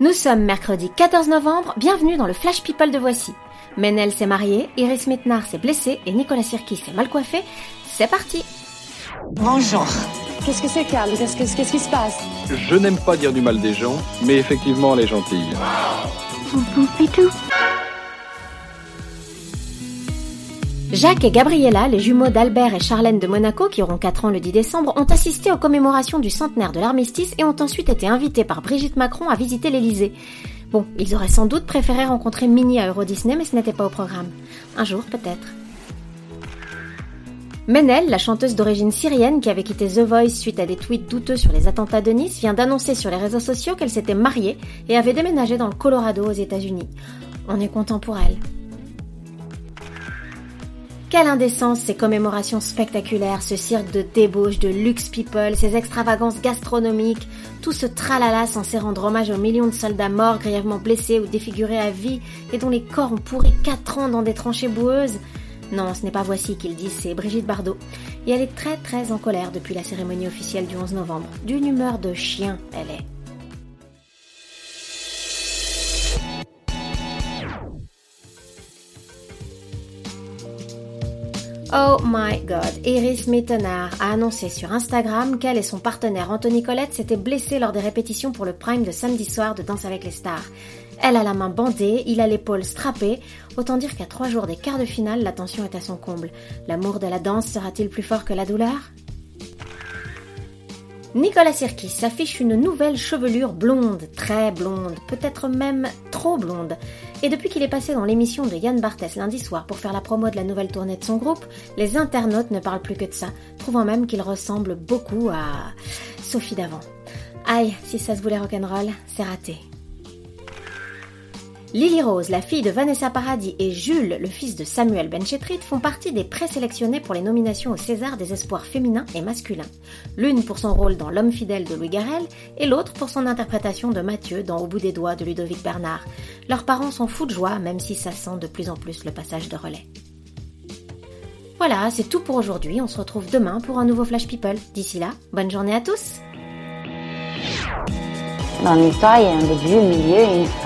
Nous sommes mercredi 14 novembre, bienvenue dans le Flash People de Voici. Menel s'est marié, Iris Mitnar s'est blessé et Nicolas Sirkis s'est mal coiffé. C'est parti Bonjour. Qu'est-ce que c'est, Carl Qu'est-ce que- qu'est-ce qui se passe? Je n'aime pas dire du mal des gens, mais effectivement, elle est gentille. Jacques et Gabriella, les jumeaux d'Albert et Charlène de Monaco, qui auront 4 ans le 10 décembre, ont assisté aux commémorations du centenaire de l'armistice et ont ensuite été invités par Brigitte Macron à visiter l'Elysée. Bon, ils auraient sans doute préféré rencontrer Minnie à Euro Disney, mais ce n'était pas au programme. Un jour, peut-être. Menel, la chanteuse d'origine syrienne qui avait quitté The Voice suite à des tweets douteux sur les attentats de Nice, vient d'annoncer sur les réseaux sociaux qu'elle s'était mariée et avait déménagé dans le Colorado aux États-Unis. On est content pour elle. Quelle indécence ces commémorations spectaculaires, ce cirque de débauche, de luxe people, ces extravagances gastronomiques, tout ce tralala censé rendre hommage aux millions de soldats morts, grièvement blessés ou défigurés à vie et dont les corps ont pourri 4 ans dans des tranchées boueuses. Non, ce n'est pas Voici qu'ils disent, c'est Brigitte Bardot. Et elle est très très en colère depuis la cérémonie officielle du 11 novembre. D'une humeur de chien, elle est. Oh my god, Iris Mittenard a annoncé sur Instagram qu'elle et son partenaire Anthony Colette s'étaient blessés lors des répétitions pour le prime de samedi soir de Danse avec les stars. Elle a la main bandée, il a l'épaule strappée, autant dire qu'à trois jours des quarts de finale, la tension est à son comble. L'amour de la danse sera-t-il plus fort que la douleur? Nicolas Sirkis s'affiche une nouvelle chevelure blonde, très blonde, peut-être même blonde. Et depuis qu'il est passé dans l'émission de Yann Barthès lundi soir pour faire la promo de la nouvelle tournée de son groupe, les internautes ne parlent plus que de ça, trouvant même qu'il ressemble beaucoup à Sophie d'avant. Aïe, si ça se voulait rock'n'roll, c'est raté. Lily Rose, la fille de Vanessa Paradis, et Jules, le fils de Samuel Benchetrit, font partie des présélectionnés pour les nominations au César des espoirs féminins et masculins. L'une pour son rôle dans L'homme fidèle de Louis Garrel et l'autre pour son interprétation de Mathieu dans Au bout des doigts de Ludovic Bernard. Leurs parents sont fous de joie, même si ça sent de plus en plus le passage de relais. Voilà, c'est tout pour aujourd'hui. On se retrouve demain pour un nouveau Flash People. D'ici là, bonne journée à tous! Dans l'histoire, il y a un début, un milieu une.